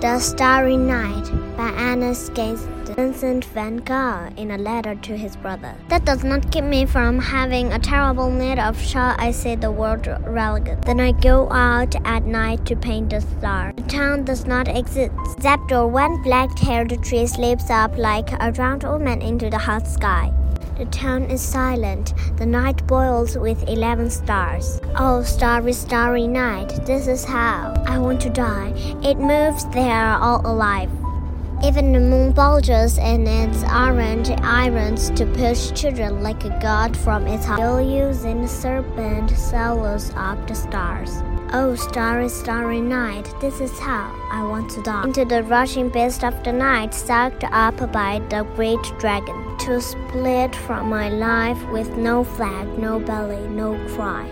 The Starry Night by Ernest Vincent van Gogh in a letter to his brother. That does not keep me from having a terrible need of, shall I say, the word religion. Then I go out at night to paint the star. The town does not exist, except one black-haired tree slips up like a round woman into the hot sky. The town is silent. The night boils with eleven stars. Oh, starry, starry night, this is how I want to die. It moves, they are all alive. Even the moon bulges in its orange irons to push children like a god from its. Still using serpent swallows up the stars. Oh, starry, starry night, this is how I want to die. Into the rushing beast of the night, sucked up by the great dragon, to split from my life with no flag, no belly, no cry.